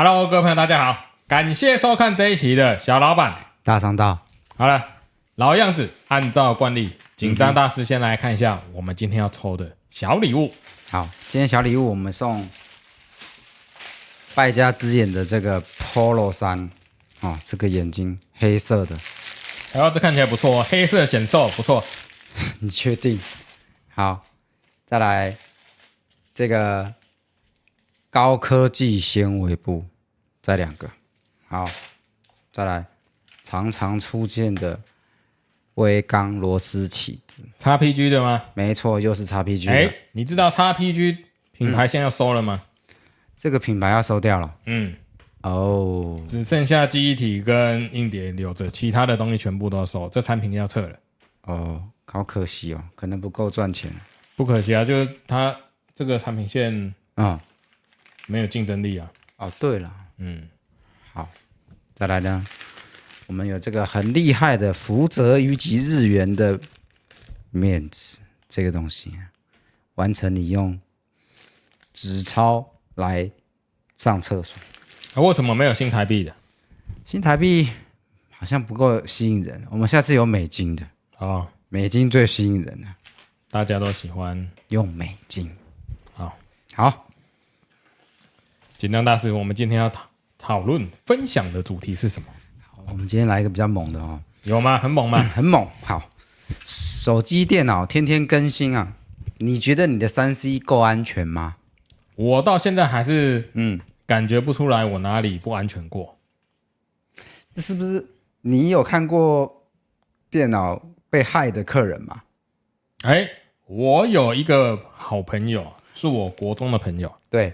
Hello，各位朋友，大家好，感谢收看这一期的小老板大商道。好了，老样子，按照惯例，紧张大师先来看一下我们今天要抽的小礼物。好，今天小礼物我们送败家之眼的这个 Polo 衫哦，这个眼睛黑色的，然后这看起来不错，黑色显瘦，不错。你确定？好，再来这个高科技纤维布，再两个。好，再来常常出现的微钢螺丝起子叉 P G 的吗？没错，又是叉 P G。哎，你知道叉 P G 品牌现在要收了吗？嗯，这个品牌要收掉了。嗯，哦，只剩下记忆体跟硬碟留着，其他的东西全部都要收，这产品要撤了。哦，好可惜哦，可能不够赚钱。不可惜啊，就是它这个产品线啊没有竞争力啊。哦，对了，嗯，好，再来呢。我们有这个很厉害的福泽于吉日元的面子，这个东西完成你用纸钞来上厕所。啊，为什么没有新台币的？新台币好像不够吸引人。我们下次有美金的哦，美金最吸引人了，大家都喜欢用美金。好，好，紧张大师，我们今天要讨讨论分享的主题是什么？我们今天来一个比较猛的哦，有吗？很猛吗？嗯、很猛。好，手机、电脑天天更新啊，你觉得你的三 C 够安全吗？我到现在还是嗯，感觉不出来我哪里不安全过。这是不是你有看过电脑被害的客人吗？哎，我有一个好朋友，是我国中的朋友，对，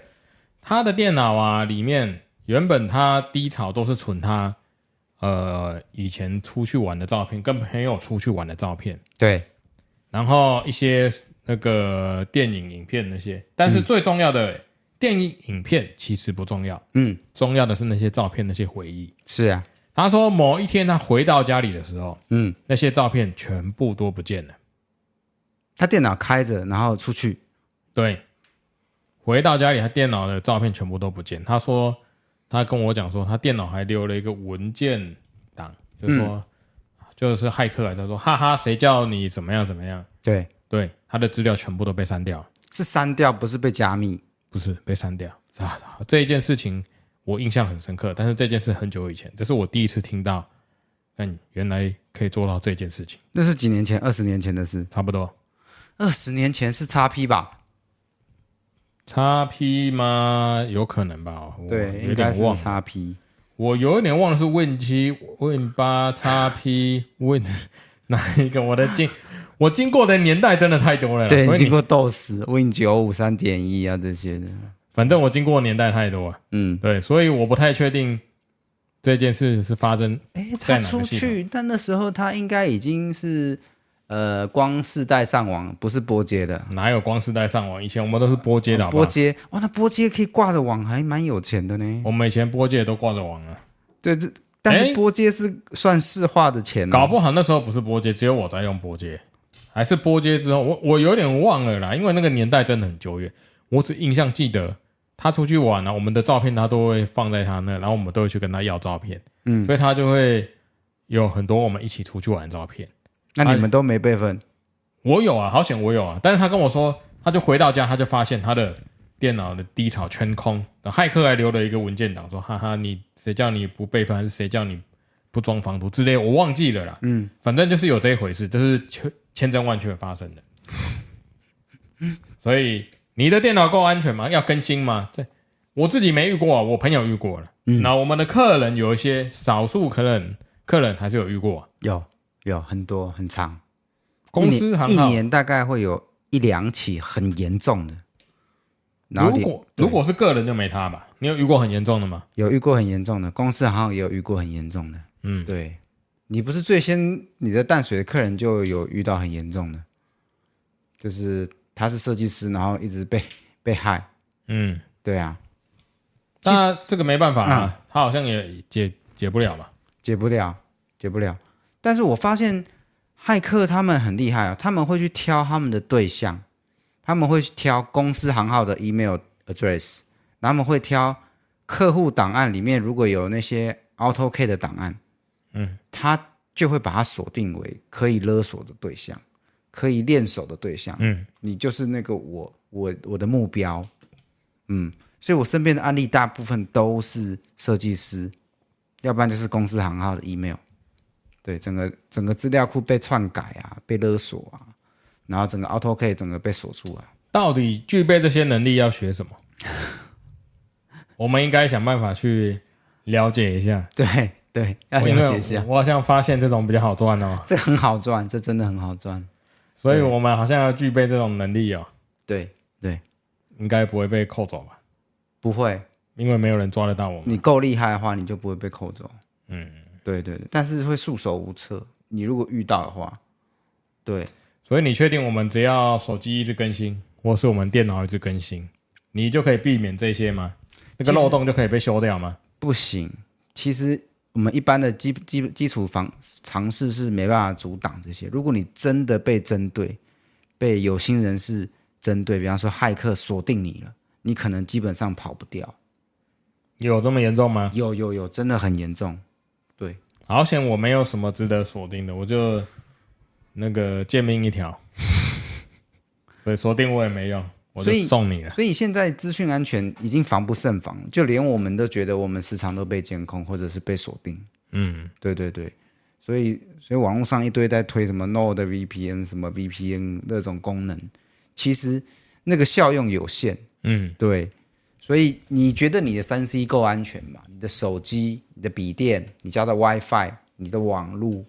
他的电脑啊，里面原本他低潮都是存他。呃，以前出去玩的照片，跟朋友出去玩的照片，对，然后一些那个电影影片那些，但是最重要的、嗯、电影影片其实不重要，嗯，重要的是那些照片那些回忆。是啊，他说某一天他回到家里的时候，嗯，那些照片全部都不见了。他电脑开着，然后出去，对，回到家里，他电脑的照片全部都不见。他说。他跟我讲说，他电脑还留了一个文件档，就是说，嗯、就是骇客来，他说，哈哈，谁叫你怎么样怎么样？对对，他的资料全部都被删掉了，是删掉，不是被加密，不是被删掉啊！这一件事情我印象很深刻，但是这件事很久以前，这是我第一次听到，嗯，原来可以做到这件事情。那是几年前？二十年前的事，差不多。二十年前是叉 P 吧？叉 P 吗？有可能吧。对，有点忘。叉 P，我有一点忘了是 Win 七、Win 八、叉 P、Win 哪一个？我的经 我经过的年代真的太多了。对，经过 DOS、Win 九五三点一啊这些的。反正我经过的年代太多了。嗯，对，所以我不太确定这件事是发生。哎，他出去，但那时候他应该已经是。呃，光世代上网不是拨接的，哪有光世代上网？以前我们都是拨接的好不好，拨接哇，那拨接可以挂着网，还蛮有钱的呢。我们以前拨接都挂着网啊。对，这但是拨接是算市话的钱，搞不好那时候不是拨接，只有我在用拨接，还是拨接之后，我我有点忘了啦，因为那个年代真的很久远，我只印象记得他出去玩啊，我们的照片他都会放在他那，然后我们都会去跟他要照片，嗯，所以他就会有很多我们一起出去玩的照片。那你们都没备份？我有啊，好险我有啊！但是他跟我说，他就回到家，他就发现他的电脑的低槽全空，骇客还留了一个文件档，说：“哈哈，你谁叫你不备份，还是谁叫你不装防毒之类？我忘记了啦。”嗯，反正就是有这一回事，这是千千真万确发生的。所以你的电脑够安全吗？要更新吗？这我自己没遇过，我朋友遇过了。嗯，那我们的客人有一些少数客人，客人还是有遇过，有。有很多很长，公司一年，一年大概会有一两起很严重的。如果如果是个人就没差吧？你有遇过很严重的吗？有遇过很严重的，公司好像也有遇过很严重的。嗯，对，你不是最先你的淡水的客人就有遇到很严重的，就是他是设计师，然后一直被 被害。嗯，对啊，那这个没办法啊，嗯、他好像也解解不了吧？解不了，解不了。但是我发现骇客他们很厉害哦，他们会去挑他们的对象，他们会去挑公司行号的 email address，然后他们会挑客户档案里面如果有那些 AutoK 的档案，嗯，他就会把它锁定为可以勒索的对象，可以练手的对象。嗯，你就是那个我我我的目标。嗯，所以我身边的案例大部分都是设计师，要不然就是公司行号的 email。对，整个整个资料库被篡改啊，被勒索啊，然后整个 AutoK 整个被锁住啊。到底具备这些能力要学什么？我们应该想办法去了解一下。对对，要了解一下。我好像发现这种比较好赚哦，这很好赚，这真的很好赚。所以我们好像要具备这种能力哦。对对，应该不会被扣走吧？不会，因为没有人抓得到我们。你够厉害的话，你就不会被扣走。嗯，对对对，但是会束手无策。你如果遇到的话，对。所以你确定我们只要手机一直更新，或是我们电脑一直更新，你就可以避免这些吗？那个漏洞就可以被修掉吗？不行，其实我们一般的基基基础防尝试是没办法阻挡这些。如果你真的被针对，被有心人士针对，比方说骇客锁定你了，你可能基本上跑不掉。有这么严重吗？有有有，真的很严重。对，好险我没有什么值得锁定的，我就那个贱命一条，所以锁定我也没用。我就送你了。所以，所以现在资讯安全已经防不胜防，就连我们都觉得我们时常都被监控或者是被锁定。嗯，对对对。所以，所以网络上一堆在推什么 Node VPN、什么 VPN 那种功能，其实那个效用有限。嗯，对。所以你觉得你的三 C 够安全吗？你的手机、你的笔电、你家的 WiFi、你的网络。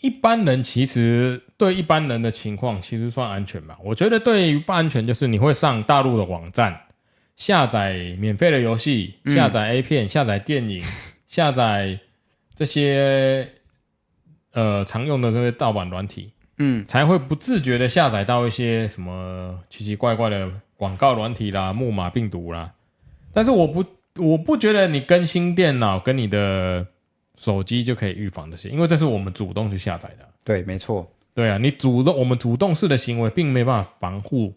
一般人其实对一般人的情况其实算安全吧。我觉得对于不安全，就是你会上大陆的网站，下载免费的游戏，下载 A 片，下载电影，下载这些呃常用的这些盗版软体，嗯，才会不自觉的下载到一些什么奇奇怪怪的广告软体啦、木马病毒啦。但是我不我不觉得你更新电脑跟你的。手机就可以预防这些，因为这是我们主动去下载的。对，没错。对啊，你主动，我们主动式的行为，并没办法防护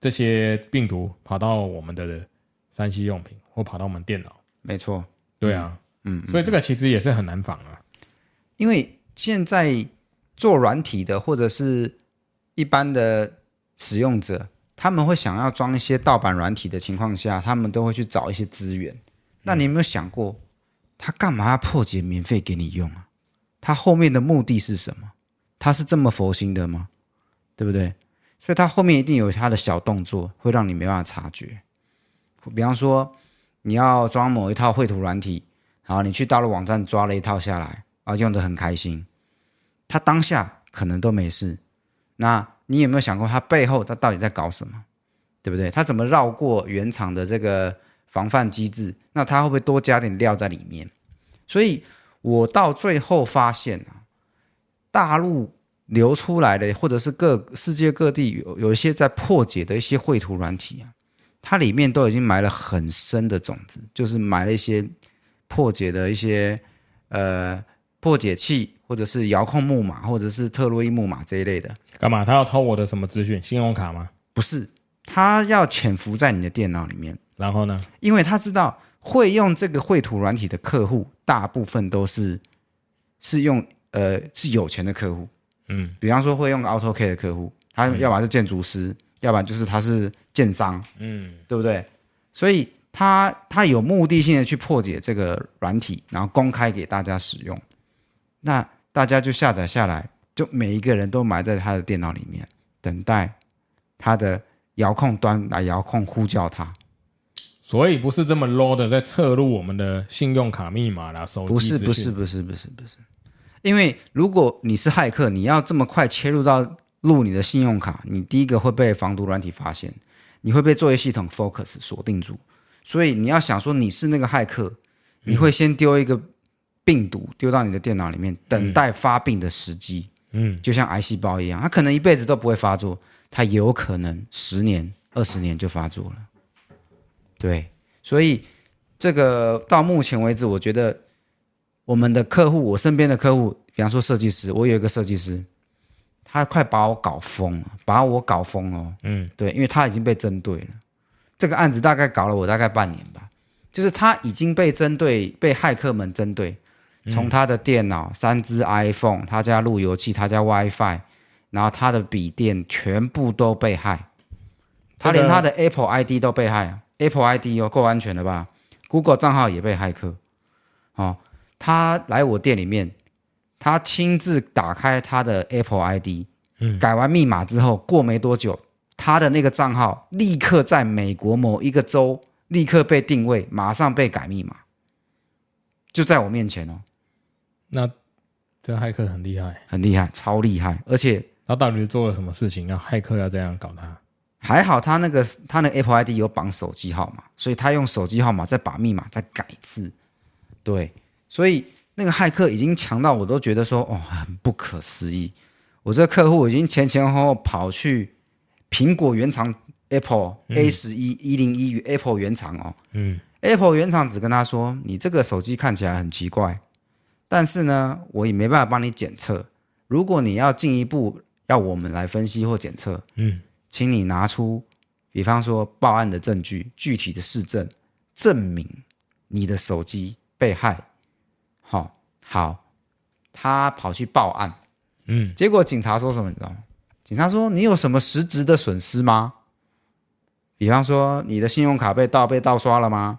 这些病毒跑到我们的三 C 用品或跑到我们电脑。没错。对啊，嗯，所以这个其实也是很难防啊。因为现在做软体的或者是一般的使用者，他们会想要装一些盗版软体的情况下，他们都会去找一些资源。那你有没有想过？他干嘛要破解免费给你用啊？他后面的目的是什么？他是这么佛心的吗？对不对？所以他后面一定有他的小动作，会让你没办法察觉。比方说，你要装某一套绘图软体，然后你去大陆网站抓了一套下来，啊，用的很开心。他当下可能都没事，那你有没有想过他背后他到底在搞什么？对不对？他怎么绕过原厂的这个？防范机制，那他会不会多加点料在里面？所以我到最后发现啊，大陆流出来的，或者是各世界各地有有一些在破解的一些绘图软体啊，它里面都已经埋了很深的种子，就是埋了一些破解的一些呃破解器，或者是遥控木马，或者是特洛伊木马这一类的。干嘛？他要偷我的什么资讯？信用卡吗？不是，他要潜伏在你的电脑里面。然后呢？因为他知道会用这个绘图软体的客户，大部分都是是用呃是有钱的客户，嗯，比方说会用 AutoCAD 的客户，他要不然是建筑师，嗯、要不然就是他是建商，嗯，对不对？所以他他有目的性的去破解这个软体，然后公开给大家使用，那大家就下载下来，就每一个人都埋在他的电脑里面，等待他的遥控端来遥控呼叫他。所以不是这么 low 的在测录我们的信用卡密码啦，手机不是不是不是不是不是，因为如果你是骇客，你要这么快切入到录你的信用卡，你第一个会被防毒软体发现，你会被作业系统 focus 锁定住，所以你要想说你是那个骇客，你会先丢一个病毒丢到你的电脑里面，等待发病的时机，嗯，就像癌细胞一样，它可能一辈子都不会发作，它有可能十年二十年就发作了。对，所以这个到目前为止，我觉得我们的客户，我身边的客户，比方说设计师，我有一个设计师，他快把我搞疯了，把我搞疯了。嗯，对，因为他已经被针对了，这个案子大概搞了我大概半年吧，就是他已经被针对，被骇客们针对，从他的电脑、三只 iPhone、他家路由器、他家 WiFi，然后他的笔电全部都被害，他连他的 Apple ID 都被骇，Apple ID 哦，够安全了吧？Google 账号也被骇客，哦，他来我店里面，他亲自打开他的 Apple ID，嗯，改完密码之后，过没多久。他的那个账号立刻在美国某一个州立刻被定位，马上被改密码，就在我面前哦。那这个骇客很厉害，很厉害，超厉害！而且他到底做了什么事情，要骇客要这样搞他？还好他那个他那个 Apple ID 有绑手机号码，所以他用手机号码再把密码再改一次。对，所以那个骇客已经强到我都觉得说哦，很不可思议。我这个客户已经前前后后跑去。苹果原厂 Apple A 十一一零一 Apple 原厂哦，嗯，Apple 原厂只跟他说，你这个手机看起来很奇怪，但是呢，我也没办法帮你检测。如果你要进一步要我们来分析或检测，嗯，请你拿出，比方说报案的证据、具体的事证，证明你的手机被害。好，好，他跑去报案，嗯，结果警察说什么？你知道吗？警察说：“你有什么实质的损失吗？比方说你的信用卡被盗、被盗刷了吗？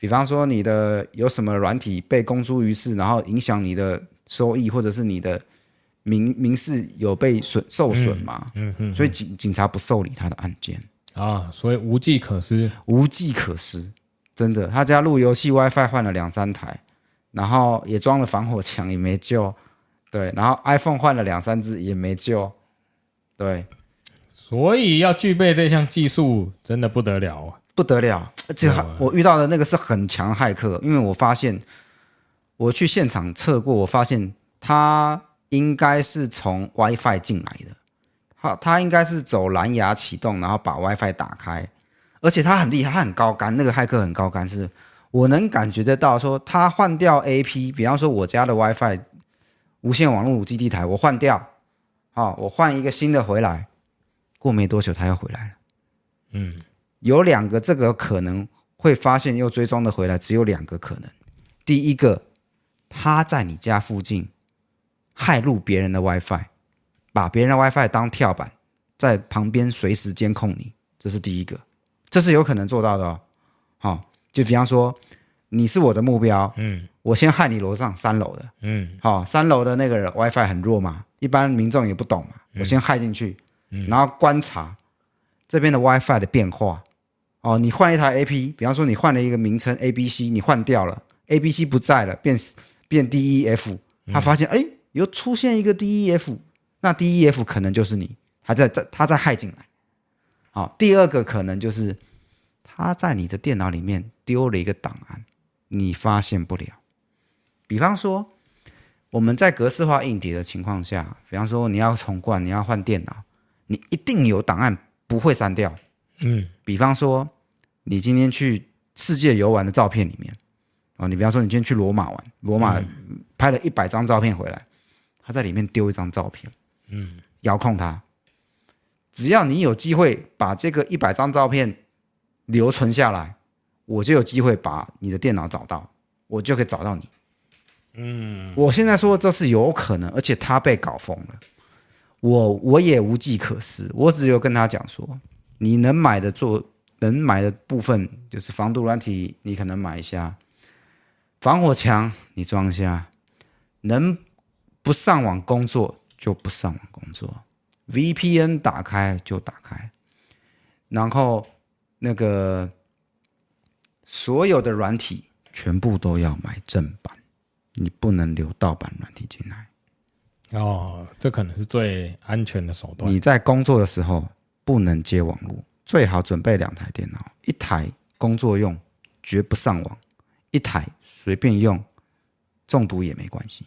比方说你的有什么软体被公诸于世，然后影响你的收益，或者是你的民民事有被损受损吗？嗯嗯，嗯，所以警警察不受理他的案件啊，所以无计可施，无计可施，真的。他家路由器 WiFi 换了两三台，然后也装了防火墙，也没救。对，然后 iPhone 换了两三只，也没救。”对，所以要具备这项技术真的不得了啊，不得了！而且我遇到的那个是很强骇客，因为我发现我去现场测过，我发现他应该是从 WiFi 进来的，他他应该是走蓝牙启动，然后把 WiFi 打开，而且他很厉害，他很高干，那个骇客很高干，是我能感觉得到，说他换掉 AP，比方说我家的 WiFi 无线网络基地台，我换掉。好，我换一个新的回来，过没多久他又回来了。嗯，有两个这个可能会发现又追踪的回来，只有两个可能。第一个，他在你家附近害入别人的 WiFi，把别人的 WiFi 当跳板，在旁边随时监控你，这是第一个，这是有可能做到的哦。好，就比方说你是我的目标，嗯，我先害你楼上三楼的，嗯，好，三楼的那个人 WiFi 很弱嘛。一般民众也不懂嘛，我先害进去，然后观察这边的 WiFi 的变化。哦，你换一台 AP，比方说你换了一个名称 ABC，你换掉了 ABC 不在了，变变 DEF，他发现哎，又出现一个 DEF，那 DEF 可能就是你，还在在他在害进来。好，第二个可能就是他在你的电脑里面丢了一个档案，你发现不了。比方说。我们在格式化硬碟的情况下，比方说你要重灌，你要换电脑，你一定有档案不会删掉。嗯，比方说你今天去世界游玩的照片里面，哦，你比方说你今天去罗马玩，罗马拍了一百张照片回来，他在里面丢一张照片，嗯，遥控它，只要你有机会把这个一百张照片留存下来，我就有机会把你的电脑找到，我就可以找到你。嗯，我现在说的这是有可能，而且他被搞疯了，我我也无计可施，我只有跟他讲说，你能买的做能买的部分就是防毒软体，你可能买一下，防火墙你装一下，能不上网工作就不上网工作，VPN 打开就打开，然后那个所有的软体全部都要买正版。你不能留盗版软体进来，哦，这可能是最安全的手段。你在工作的时候不能接网络，最好准备两台电脑，一台工作用，绝不上网；一台随便用，中毒也没关系。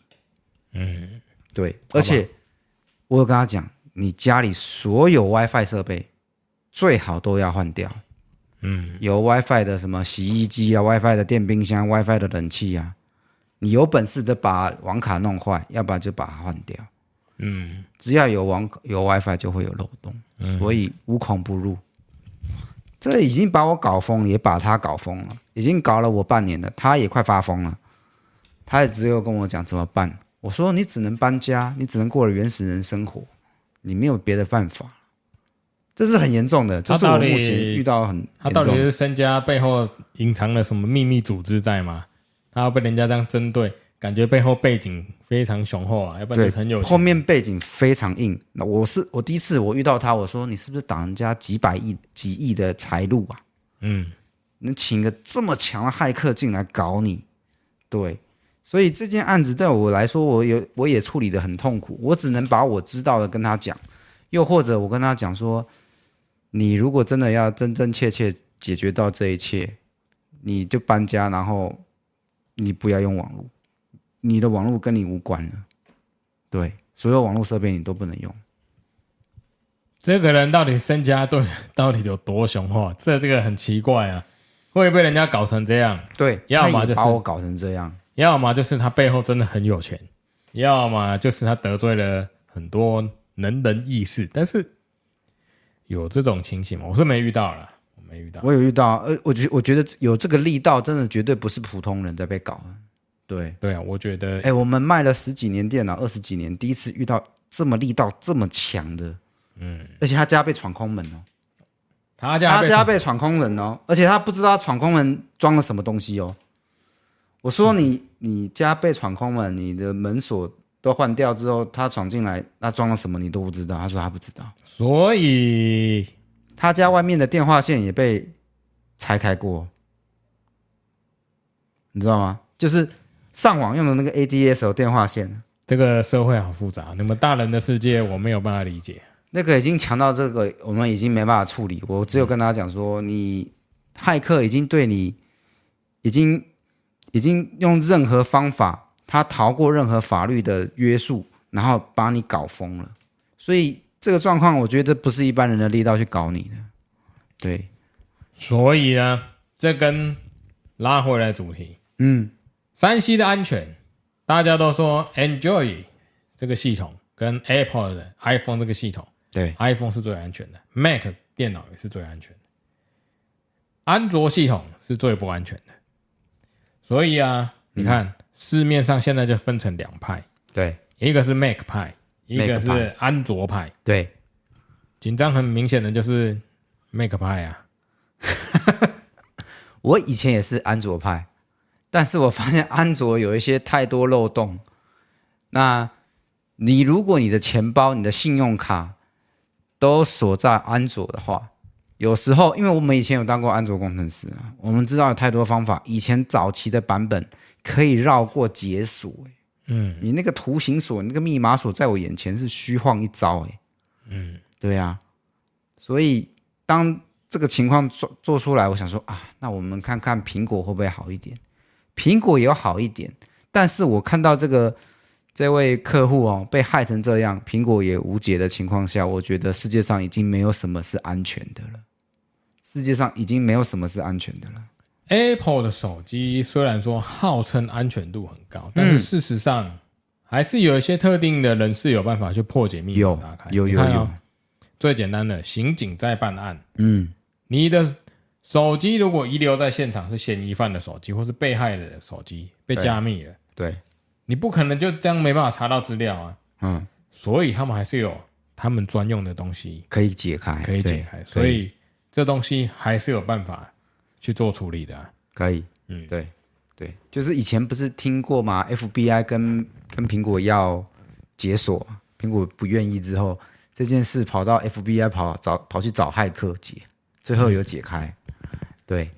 嗯，对。而且我有跟他讲，你家里所有 WiFi 设备最好都要换掉。嗯，有 WiFi 的什么洗衣机啊，WiFi 的电冰箱，WiFi 的冷气啊。你有本事的把网卡弄坏，要不然就把它换掉。嗯，只要有网有 WiFi 就会有漏洞，嗯、所以无孔不入。这已经把我搞疯，也把他搞疯了，已经搞了我半年了，他也快发疯了。他也只有跟我讲怎么办。我说你只能搬家，你只能过了原始人生活，你没有别的办法。这是很严重的，这是我目前遇到很他到底是身家背后隐藏了什么秘密组织在吗？他要被人家这样针对，感觉背后背景非常雄厚啊，要不然就很有。后面背景非常硬。那我是我第一次我遇到他，我说你是不是挡人家几百亿、几亿的财路啊？嗯，能请个这么强的骇客进来搞你？对，所以这件案子对我来说，我有我也处理的很痛苦。我只能把我知道的跟他讲，又或者我跟他讲说。你如果真的要真真切切解决到这一切，你就搬家，然后你不要用网络，你的网络跟你无关了。对，所有网络设备你都不能用。这个人到底身家对 到底有多雄厚？这这个很奇怪啊，会被人家搞成这样？对，要么就是把我搞成这样，要么就是他背后真的很有钱，要么就是他得罪了很多能人异士，但是。有这种情形吗？我是没遇到了，我没遇到。我有遇到，呃，我觉我觉得有这个力道，真的绝对不是普通人在被搞。对对啊，我觉得，哎，我们卖了十几年电脑，二十几年，第一次遇到这么力道这么强的，嗯，而且他家被闯空门哦，他家他家被闯空门哦，而且他不知道闯空门装了什么东西哦。我说你你家被闯空门，你的门锁。都换掉之后，他闯进来，那装了什么你都不知道。他说他不知道，所以他家外面的电话线也被拆开过，你知道吗？就是上网用的那个 ADSL 电话线。这个社会好复杂，那么大人的世界我没有办法理解。那个已经强到这个，我们已经没办法处理。我只有跟他讲说，你骇客已经对你，已经已经用任何方法。他逃过任何法律的约束，然后把你搞疯了，所以这个状况，我觉得不是一般人的力道去搞你的。对，所以呢，这跟拉回来主题，嗯，3C 的安全，大家都说 Android 这个系统跟 Apple 的 iPhone 这个系统，对，iPhone 是最安全的，Mac 电脑也是最安全的，安卓系统是最不安全的。所以啊，你看。嗯市面上现在就分成两派，对，一个是 Mac 派，一个是安卓派，对，紧张很明显的就是 Mac 派啊。我以前也是安卓派，但是我发现安卓有一些太多漏洞。那你如果你的钱包、你的信用卡都锁在安卓的话，有时候，因为我们以前有当过安卓工程师啊，我们知道有太多方法。以前早期的版本。可以绕过解锁，嗯，你那个图形锁、那个密码锁在我眼前是虚晃一招，哎，嗯，对啊，所以当这个情况做做出来，我想说啊，那我们看看苹果会不会好一点？苹果有好一点，但是我看到这个这位客户哦被害成这样，苹果也无解的情况下，我觉得世界上已经没有什么是安全的了，世界上已经没有什么是安全的了。Apple 的手机虽然说号称安全度很高，但是事实上还是有一些特定的人士有办法去破解密码打开。有有有，有，最简单的刑警在办案，嗯，你的手机如果遗留在现场是嫌疑犯的手机，或是被害的手机被加密了，对，你不可能就这样没办法查到资料啊。嗯，所以他们还是有他们专用的东西可以解开，可以解开，所以这东西还是有办法。去做处理的、啊，可以，嗯，对，对，就是以前不是听过吗？FBI 跟跟苹果要解锁，苹果不愿意之后，这件事跑到 FBI 跑找跑去找骇客解，最后有解开，嗯、对，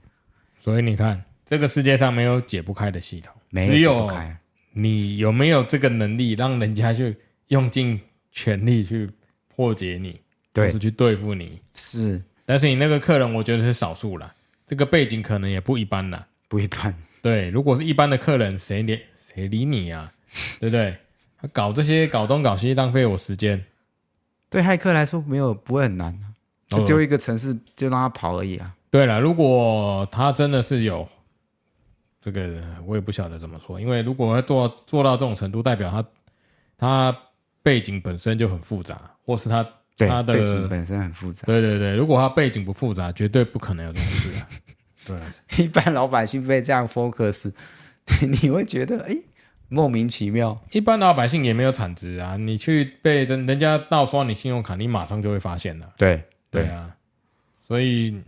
所以你看，这个世界上没有解不开的系统，没有只有你有没有这个能力，让人家去用尽全力去破解你，对，是去对付你，是，但是你那个客人，我觉得是少数了。这个背景可能也不一般啦，不一般。对，如果是一般的客人，谁理谁理你啊？对不对？他搞这些搞东搞西，浪费我时间。对骇客来说，没有不会很难，就丢一个城市就让他跑而已啊。对了，如果他真的是有这个，我也不晓得怎么说，因为如果要做做到这种程度，代表他他背景本身就很复杂，或是他他，的背景本身很复杂。对对对，如果他背景不复杂，绝对不可能有这种事啊。对，一般老百姓被这样 focus，你会觉得哎，莫名其妙。一般老百姓也没有产值啊，你去被人人家盗刷你信用卡，你马上就会发现了。对对啊，所以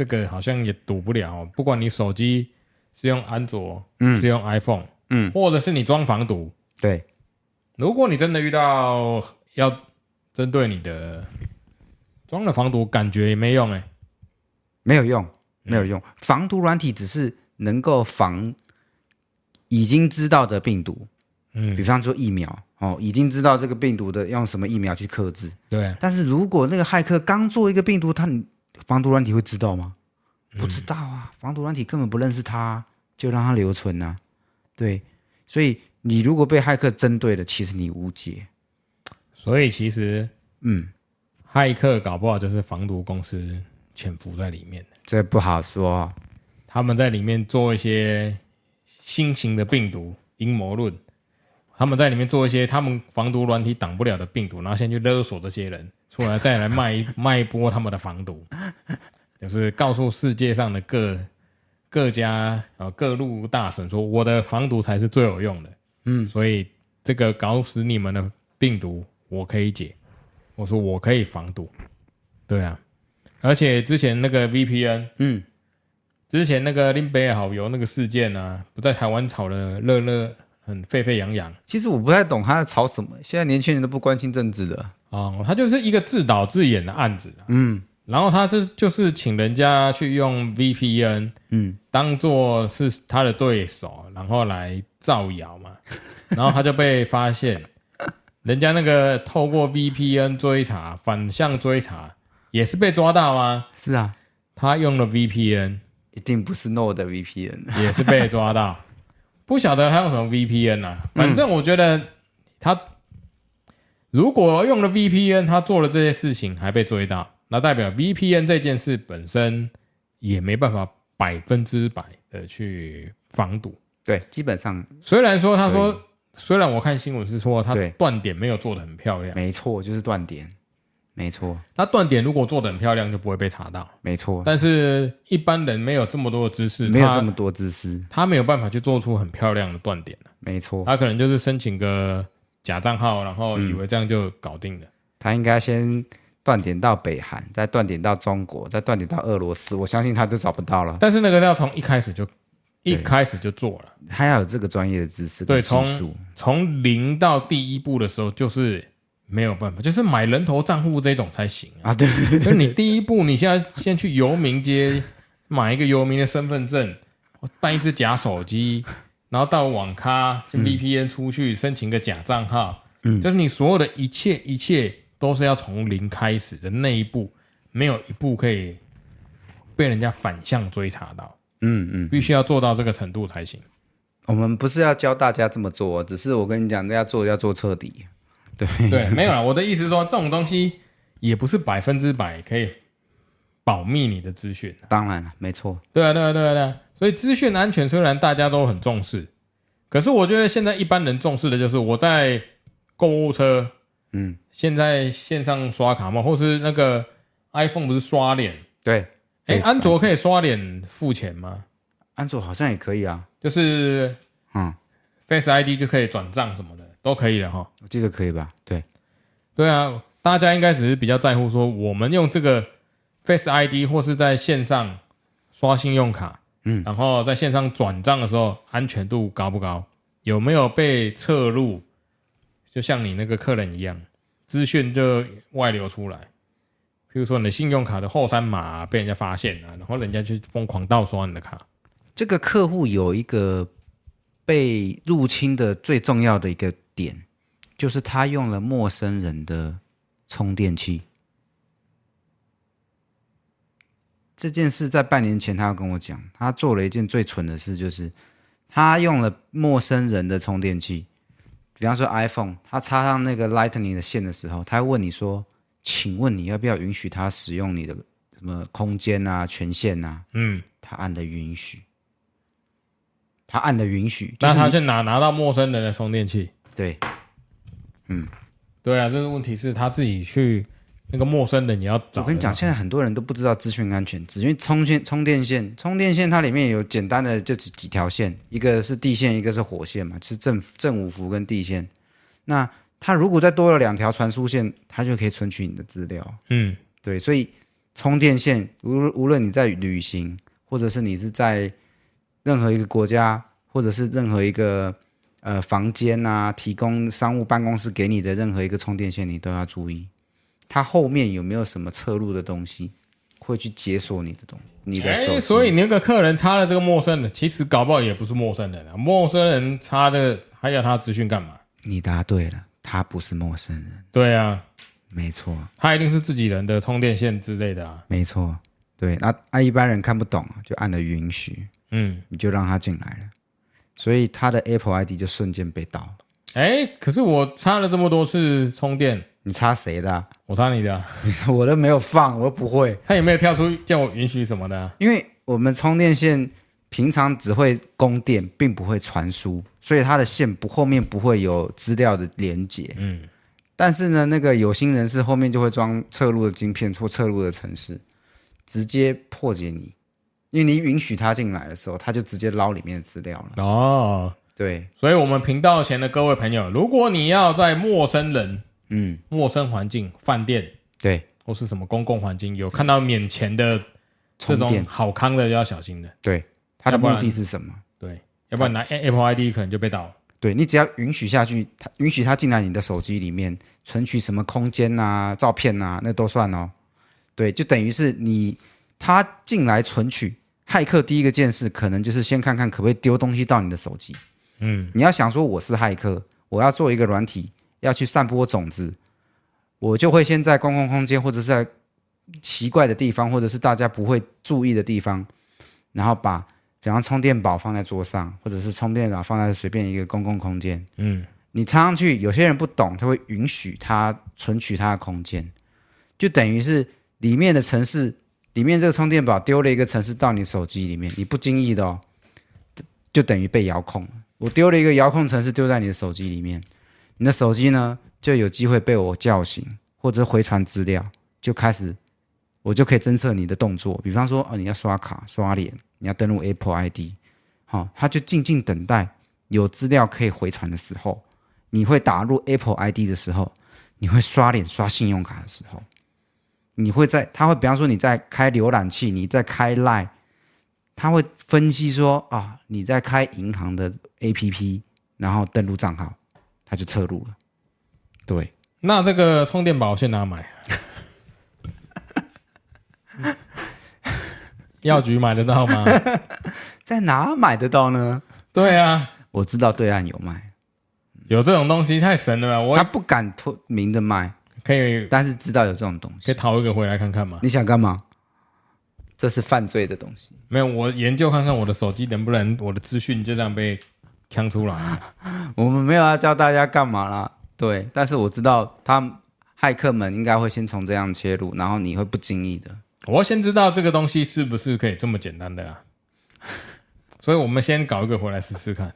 这个好像也赌不了，不管你手机是用安卓，嗯，是用 iPhone，嗯，或者是你装防毒，对，如果你真的遇到要针对你的装了防毒，感觉也没用哎。没有用，没有用。防毒软体只是能够防已经知道的病毒，嗯，比方说疫苗哦，已经知道这个病毒的用什么疫苗去克制。对。但是如果那个骇客刚做一个病毒，他防毒软体会知道吗？不知道啊，防毒软体根本不认识他，就让他留存啊。对，所以你如果被骇客针对了，其实你无解。所以其实，嗯，骇客搞不好就是防毒公司。潜伏在里面，这不好说。他们在里面做一些新型的病毒阴谋论，他们在里面做一些他们防毒软体挡不了的病毒，然后先去勒索这些人，出来再来卖一卖一波他们的防毒，就是告诉世界上的各各家啊各路大神说，我的防毒才是最有用的。嗯，所以这个搞死你们的病毒我可以解，我说我可以防毒，对啊。而且之前那个 VPN，嗯，之前那个林北好友那个事件啊，不在台湾炒的热热，很沸沸扬扬。其实我不太懂他在吵什么，现在年轻人都不关心政治的啊、嗯，他就是一个自导自演的案子，嗯，然后他这就是请人家去用 VPN，嗯，当做是他的对手，然后来造谣嘛，然后他就被发现，人家那个透过 VPN 追查，反向追查。也是被抓到吗？是啊，他用了 VPN，一定不是 Nord 的 VPN，也是被抓到。不晓得他用什么 VPN 啊？反正我觉得他如果用了 VPN，他做了这些事情还被追到，那代表 VPN 这件事本身也没办法百分之百的去防堵。对，基本上虽然说他说，虽然我看新闻是说他断点没有做的很漂亮，没错，就是断点。没错，他断点如果做的很漂亮，就不会被查到。没错，但是一般人没有这么多的知识，没有这么多知识，他没有办法去做出很漂亮的断点。没错，他可能就是申请个假账号，然后以为这样就搞定了。嗯、他应该先断点到北韩，再断点到中国，再断点到俄罗斯。我相信他就找不到了。但是那个要从一开始就一开始就做了，他要有这个专业的知识。对，从从零到第一步的时候就是。没有办法，就是买人头账户这种才行啊！对，所以你第一步，你现在先去游民街买一个游民的身份证，办一支假手机，然后到网咖先 VPN 出去申请个假账号，嗯，就是你所有的一切一切都是要从零开始的那一步，没有一步可以被人家反向追查到，嗯嗯，必须要做到这个程度才行。我们不是要教大家这么做，只是我跟你讲，要做要做彻底。对对，没有了。我的意思是说，这种东西也不是百分之百可以保密你的资讯。当然了，没错。对啊，对啊，对啊，对啊。所以资讯安全虽然大家都很重视，可是我觉得现在一般人重视的就是我在购物车，嗯，现在线上刷卡嘛，或是那个 iPhone 不是刷脸？对。哎，安卓可以刷脸付钱吗？安卓好像也可以啊，就是嗯，Face ID 就可以转账什么的。都可以了哈，我记得可以吧？对，对啊，大家应该只是比较在乎说，我们用这个 Face ID 或是在线上刷信用卡，嗯，然后在线上转账的时候，安全度高不高？有没有被侧入？就像你那个客人一样，资讯就外流出来，比如说你的信用卡的后三码被人家发现了，然后人家去疯狂盗刷你的卡。这个客户有一个被入侵的最重要的一个。点就是他用了陌生人的充电器。这件事在半年前，他要跟我讲，他做了一件最蠢的事，就是他用了陌生人的充电器。比方说 iPhone，他插上那个 Lightning 的线的时候，他会问你说：“请问你要不要允许他使用你的什么空间啊、权限啊？”嗯，他按的允许，他按的允许，那他是拿拿到陌生人的充电器。对，嗯，对对啊，这个问题是他自己去那个陌生人，你要找。我跟你讲，现在很多人都不知道资讯安全，只因为充线、充电线、充电线它里面有简单的就几几条线，一个是地线，一个是火线嘛，就是正正五伏跟地线。那它如果再多了两条传输线，它就可以存取你的资料。嗯，对，所以充电线无无论你在旅行，或者是你是在任何一个国家，或者是任何一个呃房间啊，提供商务办公室给你的任何一个充电线，你都要注意，它后面有没有什么侧录的东西会去解锁你的东西，你的手机。所以你那个客人插了这个陌生人，其实搞不好也不是陌生人啊，陌生人插的还要他资讯干嘛？你答对了。他不是陌生人，对啊，没错，他一定是自己人的充电线之类的啊，没错，对，那那一般人看不懂，就按了允许，嗯，你就让他进来了，所以他的 Apple ID 就瞬间被盗。哎，可是我插了这么多次充电，你插谁的啊？我插你的啊，我都没有放，我都不会。他有没有跳出叫我允许什么的啊？因为我们充电线平常只会供电，并不会传输。所以它的线不后面不会有资料的连接，嗯，但是呢，那个有心人士后面就会装侧录的晶片或侧录的程式，直接破解你，因为你允许他进来的时候，他就直接捞里面的资料了。哦，对，所以我们频道前的各位朋友，如果你要在陌生人、嗯，陌生环境、饭店，对，或是什么公共环境，有看到免钱的这种好康的，就要小心的。对，他的目的是什么？对。要不然拿 Apple ID 可能就被盗了。对，你只要允许下去，他允许他进来你的手机里面存取什么空间啊、照片啊，那都算哦。对，就等于是你他进来存取，骇客第一个件事可能就是先看看可不可以丢东西到你的手机。嗯，你要想说我是骇客，我要做一个软体要去散播种子，我就会先在公共空间或者是在奇怪的地方，或者是大家不会注意的地方，然后把。比方充电宝放在桌上，或者是充电宝放在随便一个公共空间，嗯，你插上去，有些人不懂，他会允许他存取他的空间，就等于是里面的程式，里面这个充电宝丢了一个程式到你手机里面，你不经意的哦，就等于被遥控了。我丢了一个遥控程式丢在你的手机里面，你的手机呢就有机会被我叫醒，或者回传资料，就开始我就可以侦测你的动作，比方说哦，你要刷卡刷脸。你要登录 Apple ID，好，他就静静等待有资料可以回传的时候，你会打入 Apple ID 的时候，你会刷脸刷信用卡的时候，你会在他会比方说你在开浏览器，你在开 Line，他会分析说啊你在开银行的 APP，然后登录账号，他就侧录了。对，那这个充电宝去哪买？药局买得到吗？在哪买得到呢？对啊，我知道对岸有卖，有这种东西太神了吧！我他不敢透明的卖，可以，但是知道有这种东西，可以淘一个回来看看吗？你想干嘛？这是犯罪的东西。没有，我研究看看我的手机能不能我的资讯就这样被抢出来。我们没有要教大家干嘛啦，对，但是我知道他骇客们应该会先从这样切入，然后你会不经意的。我要先知道这个东西是不是可以这么简单的啊？所以我们先搞一个回来试试看，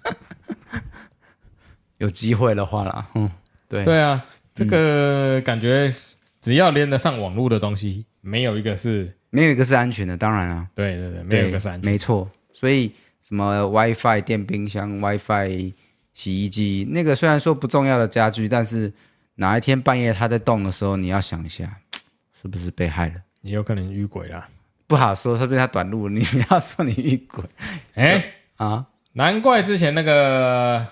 有机会的话啦，嗯，对对啊，这个感觉只要连得上网络的东西，没有一个是没有一个是安全的，当然啊，对对对，没有一个是安全的，没错。所以什么 WiFi 电冰箱、WiFi 洗衣机，那个虽然说不重要的家具，但是哪一天半夜它在动的时候，你要想一下，是不是被害了？也有可能遇鬼了，不好说，说不定他短路。你不要说你遇鬼，哎、欸、啊，难怪之前那个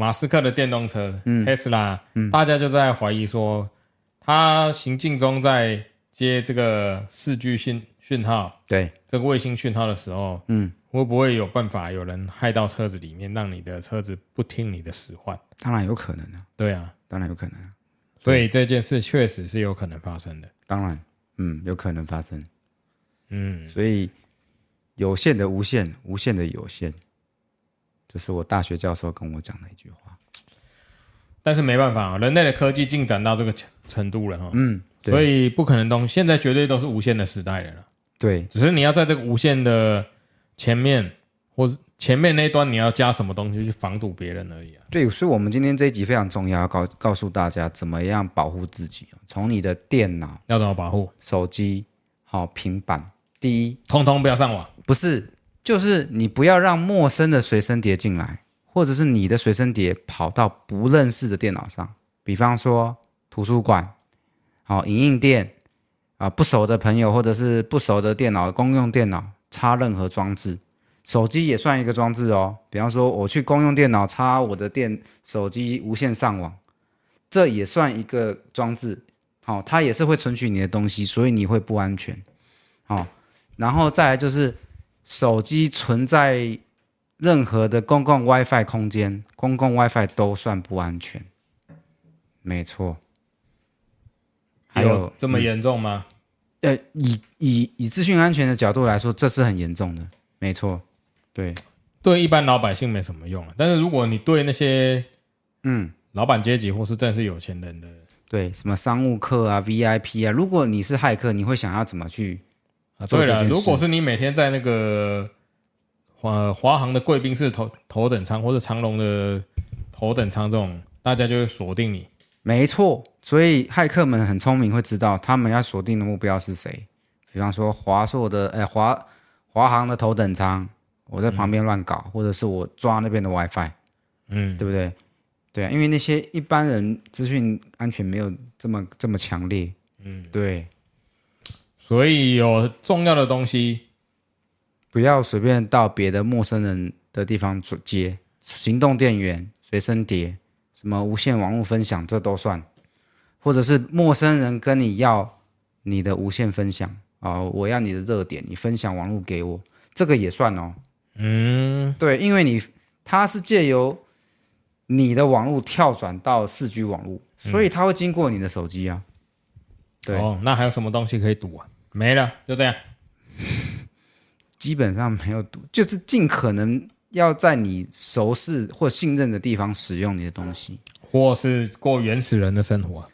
马斯克的电动车，嗯，Tesla，嗯，大家就在怀疑说，他行进中在接这个四 G 信讯号，对，这个卫星讯号的时候，嗯，会不会有办法有人害到车子里面，让你的车子不听你的使唤？当然有可能啊，对啊，当然有可能啊，所以这件事确实是有可能发生的，当然。嗯，有可能发生。嗯，所以有限的无限，无限的有限，这是我大学教授跟我讲的一句话。但是没办法啊，人类的科技进展到这个程度了哈。嗯，所以不可能东西，现在绝对都是无限的时代了。对，只是你要在这个无限的前面，或前面那一端你要加什么东西去防堵别人而已啊。对，所以我们今天这一集非常重要，要告告诉大家怎么样保护自己。从你的电脑要怎么保护？手机、好平板，第一，通通不要上网。不是，就是你不要让陌生的随身碟进来，或者是你的随身碟跑到不认识的电脑上，比方说图书馆。好，影印店啊，不熟的朋友或者是不熟的电脑，公用电脑插任何装置，手机也算一个装置哦。比方说，我去公用电脑插我的电手机无线上网，这也算一个装置。好，它也是会存取你的东西，所以你会不安全。好，然后再来就是手机存在任何的公共 WiFi 空间，公共 WiFi 都算不安全。没错。还有，有这么严重吗？呃，以以以资讯安全的角度来说，这是很严重的，没错。对，对一般老百姓没什么用，但是如果你对那些嗯老板阶级或是正是有钱人的，对什么商务客啊、VIP 啊，如果你是骇客，你会想要怎么去啊？对了，如果是你每天在那个华华航的贵宾室头头等舱或者长龙的头等舱这种，大家就会锁定你。没错，所以骇客们很聪明，会知道他们要锁定的目标是谁。比方说华硕的，哎，华华航的头等舱，我在旁边乱搞，嗯、或者是我抓那边的 WiFi，嗯，对不对？对啊，因为那些一般人资讯安全没有这么这么强烈，嗯，对。所以有重要的东西，不要随便到别的陌生人的地方接，行动电源、随身碟。什么无线网络分享，这都算，或者是陌生人跟你要你的无线分享啊、哦，我要你的热点，你分享网络给我，这个也算哦。嗯，对，因为你它是借由你的网络跳转到四 G 网络，所以它会经过你的手机啊。对哦，那还有什么东西可以赌啊？没了，就这样。基本上没有堵，就是尽可能。要在你熟悉或信任的地方使用你的东西，或是过原始人的生活，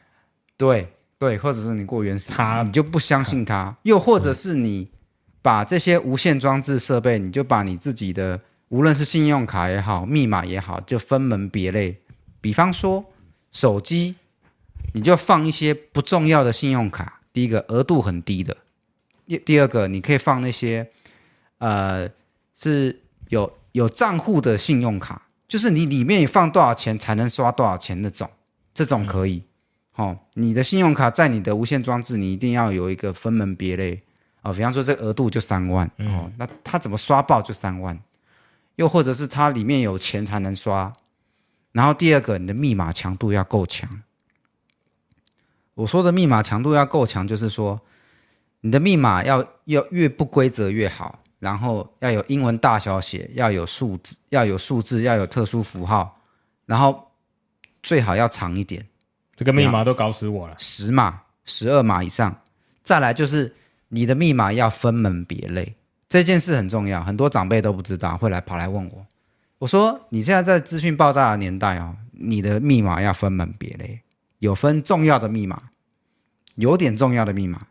对对，或者是你过原始，他你就不相信他，又或者是你把这些无线装置设备，你就把你自己的无论是信用卡也好，密码也好，就分门别类。比方说手机，你就放一些不重要的信用卡，第一个额度很低的，第第二个你可以放那些呃是有。有账户的信用卡，就是你里面放多少钱才能刷多少钱那种，这种可以。嗯哦，你的信用卡在你的无线装置，你一定要有一个分门别类。哦，比方说这额度就三万，嗯、哦，那他怎么刷爆就三万？又或者是它里面有钱才能刷。然后第二个，你的密码强度要够强。我说的密码强度要够强，就是说你的密码要要越不规则越好。然后要有英文大小写，要有数字，要有数字，要有特殊符号，然后最好要长一点。这个密码都搞死我了，十码、十二码以上。再来就是你的密码要分门别类，这件事很重要，很多长辈都不知道，会来跑来问我。我说你现在在资讯爆炸的年代哦，你的密码要分门别类，有分重要的密码，有点重要的密码，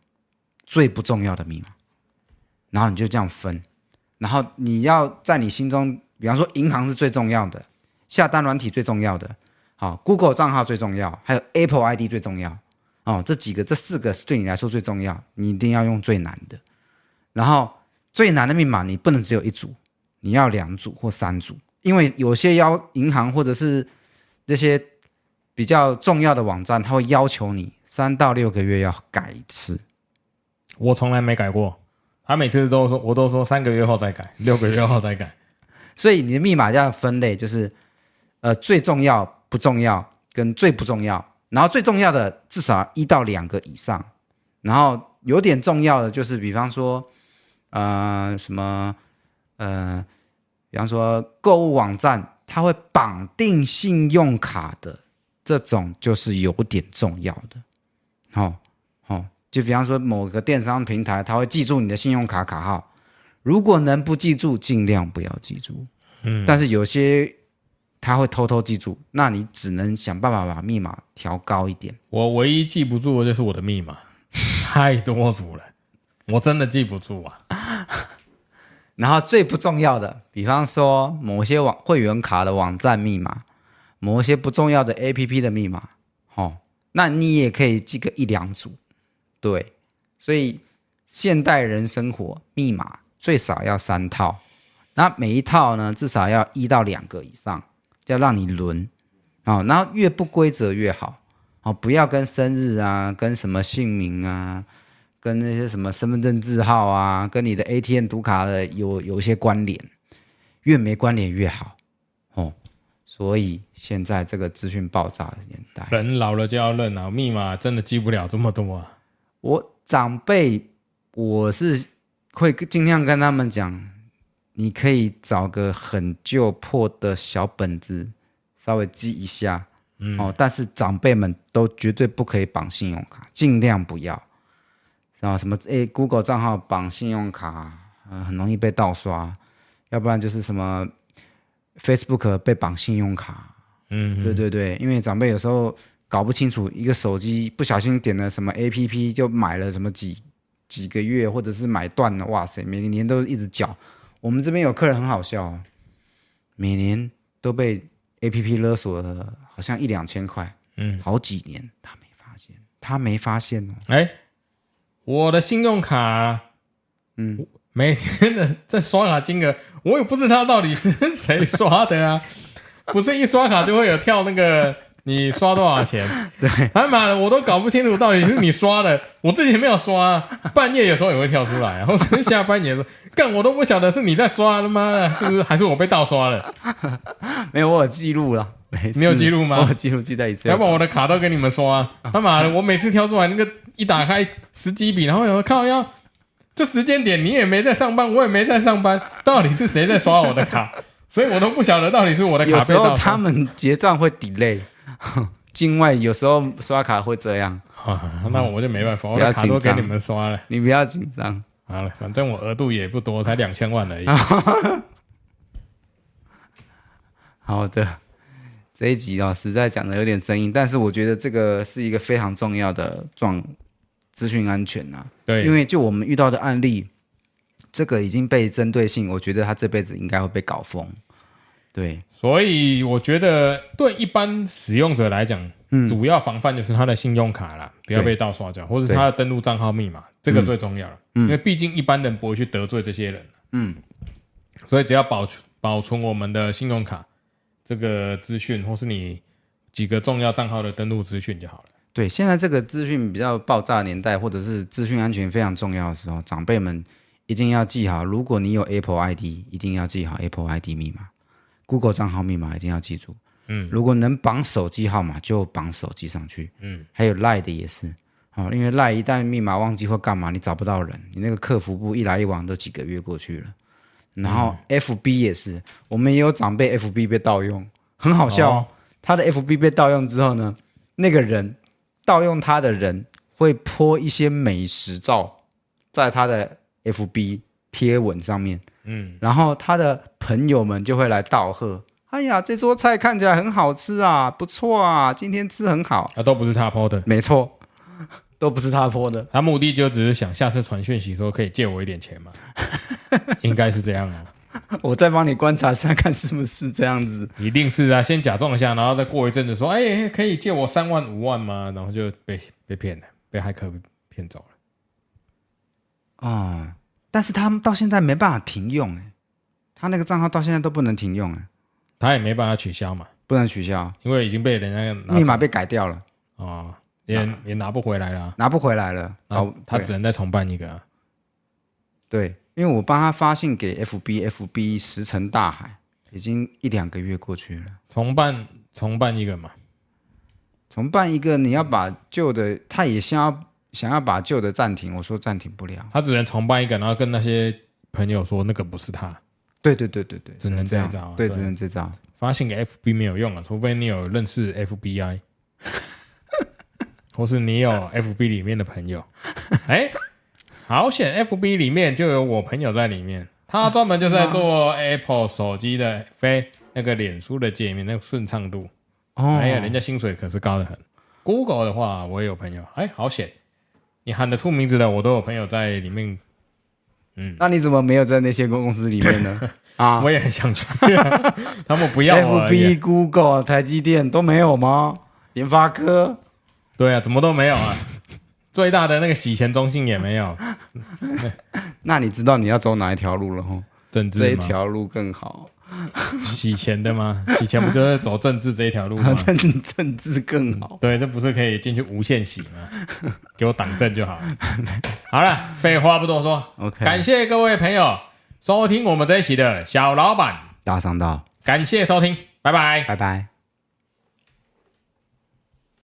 最不重要的密码。然后你就这样分，然后你要在你心中，比方说银行是最重要的，下单软体最重要的，好，Google 账号最重要，还有 Apple ID 最重要，哦，这几个这四个是对你来说最重要，你一定要用最难的。然后最难的密码你不能只有一组，你要两组或三组，因为有些要银行或者是那些比较重要的网站，他会要求你三到六个月要改一次。我从来没改过。他每次都说，我都说三个月后再改，六个月后再改。所以你的密码要分类，就是呃最重要、不重要跟最不重要，然后最重要的至少一到两个以上，然后有点重要的就是比方说呃什么呃，比方说购物网站它会绑定信用卡的这种，就是有点重要的，好、哦。就比方说某个电商平台，他会记住你的信用卡卡号，如果能不记住，尽量不要记住。嗯，但是有些他会偷偷记住，那你只能想办法把密码调高一点。我唯一记不住的就是我的密码，太多组了，我真的记不住啊。然后最不重要的，比方说某些网会员卡的网站密码，某些不重要的 APP 的密码，哦，那你也可以记个一两组，对。所以现代人生活密码最少要三套，那每一套呢至少要一到两个以上，要让你轮，哦，然后越不规则越好，哦，不要跟生日啊，跟什么姓名啊。跟那些什么身份证字号啊，跟你的 ATM 读卡的有有一些关联，越没关联越好哦。所以现在这个资讯爆炸的年代，人老了就要认啊，密码真的记不了这么多啊。我长辈，我是会尽量跟他们讲，你可以找个很旧破的小本子，稍微记一下，嗯哦。但是长辈们都绝对不可以绑信用卡，尽量不要。然后，什么诶，Google 账号绑信用卡，呃，很容易被盗刷；要不然就是什么 Facebook 被绑信用卡，嗯，对对对，因为长辈有时候搞不清楚，一个手机不小心点了什么 APP 就买了什么几几个月，或者是买断了，哇塞，每年都一直缴。我们这边有客人很好笑，哦每年都被 APP 勒索了，好像一两千块，嗯，好几年他没发现，他没发现哦，哎。我的信用卡，嗯，每天的这刷卡金额，我也不知道到底是谁刷的啊！不是一刷卡就会有跳那个你刷多少钱？对，他妈的，我都搞不清楚到底是你刷的，我自己没有刷啊。半夜有时候也会跳出来，或者下班也说干，我都不晓得是你在刷的吗？是不是？还是我被盗刷了？没有，我有记录了。你有记录吗？我有记录记在一次，要不然我的卡都给你们刷。他妈的，我每次跳出来那个。一打开十几笔，然后有人看要这时间点你也没在上班，我也没在上班，到底是谁在刷我的卡？所以我都不晓得到底是我的卡被盗。有时候他们结账会 delay，境外有时候刷卡会这样。那我就没办法，我的卡都给你们刷了。你不要紧张。好了，反正我额度也不多，才两千万而已。好的。这一集啊、哦，实在讲的有点生硬，但是我觉得这个是一个非常重要的状资讯安全呐、啊。对，因为就我们遇到的案例，这个已经被针对性，我觉得他这辈子应该会被搞疯。对，所以我觉得对一般使用者来讲，嗯，主要防范就是他的信用卡啦，不要被盗刷掉，或者是他的登录账号密码，这个最重要了。嗯，因为毕竟一般人不会去得罪这些人。嗯，所以只要保存保存我们的信用卡。这个资讯，或是你几个重要账号的登录资讯就好了。对，现在这个资讯比较爆炸年代，或者是资讯安全非常重要的时候，长辈们一定要记好。如果你有 Apple ID，一定要记好 Apple ID 密码，Google 账号密码一定要记住。嗯，如果能绑手机号码，就绑手机上去。嗯，还有 Line 的也是，哦，因为 Line 一旦密码忘记或干嘛，你找不到人，你那个客服部一来一往都几个月过去了。然后 F B 也是，我们也有长辈 F B 被盗用，很好笑。哦。他的 F B 被盗用之后呢，那个人盗用他的人会 po 一些美食照在他的 F B 贴文上面，嗯，然后他的朋友们就会来道贺。哎呀，这桌菜看起来很好吃啊，不错啊，今天吃很好。啊，都不是他 po 的，没错。都不是他泼的，他目的就只是想下次传讯息说可以借我一点钱嘛，应该是这样啊。我再帮你观察一下，看是不是这样子。一定是啊，先假装一下，然后再过一阵子说，哎、欸，可以借我三万五万吗？然后就被被骗了，被骇客骗走了。啊、嗯，但是他们到现在没办法停用哎，他那个账号到现在都不能停用哎，他也没办法取消嘛，不能取消，因为已经被人家密码被改掉了啊。哦也也拿不回来了，拿不回来了，然后他只能再重办一个。对，因为我帮他发信给 FB，FB 石沉大海，已经一两个月过去了。重办重办一个嘛？重办一个，你要把旧的，他也先要想要把旧的暂停，我说暂停不了，他只能重办一个，然后跟那些朋友说那个不是他。对对对对对，只能这样子，对，只能这招。发信给 FB 没有用啊，除非你有认识 FBI。或是你有 FB 里面的朋友，哎，好险，FB 里面就有我朋友在里面，他专门就是在做 Apple 手机的非那个脸书的界面那个顺畅度，哦。哎呀，人家薪水可是高的很。Google 的话，我也有朋友，哎，好险，你喊得出名字的，我都有朋友在里面嗯，那你怎么没有在那些公司里面呢？啊，我也很想去，他们不要我。FB、Google、台积电都没有吗？联发科？对啊，怎么都没有啊？最大的那个洗钱中心也没有。那你知道你要走哪一条路了？这一条路更好。洗钱的吗？洗钱不就是走政治这一条路吗？政 政治更好。对，这不是可以进去无限洗吗？给我党政就好。好了，废话不多说。OK，感谢各位朋友收听我们这一期的小老板大商道。感谢收听，拜拜，拜拜。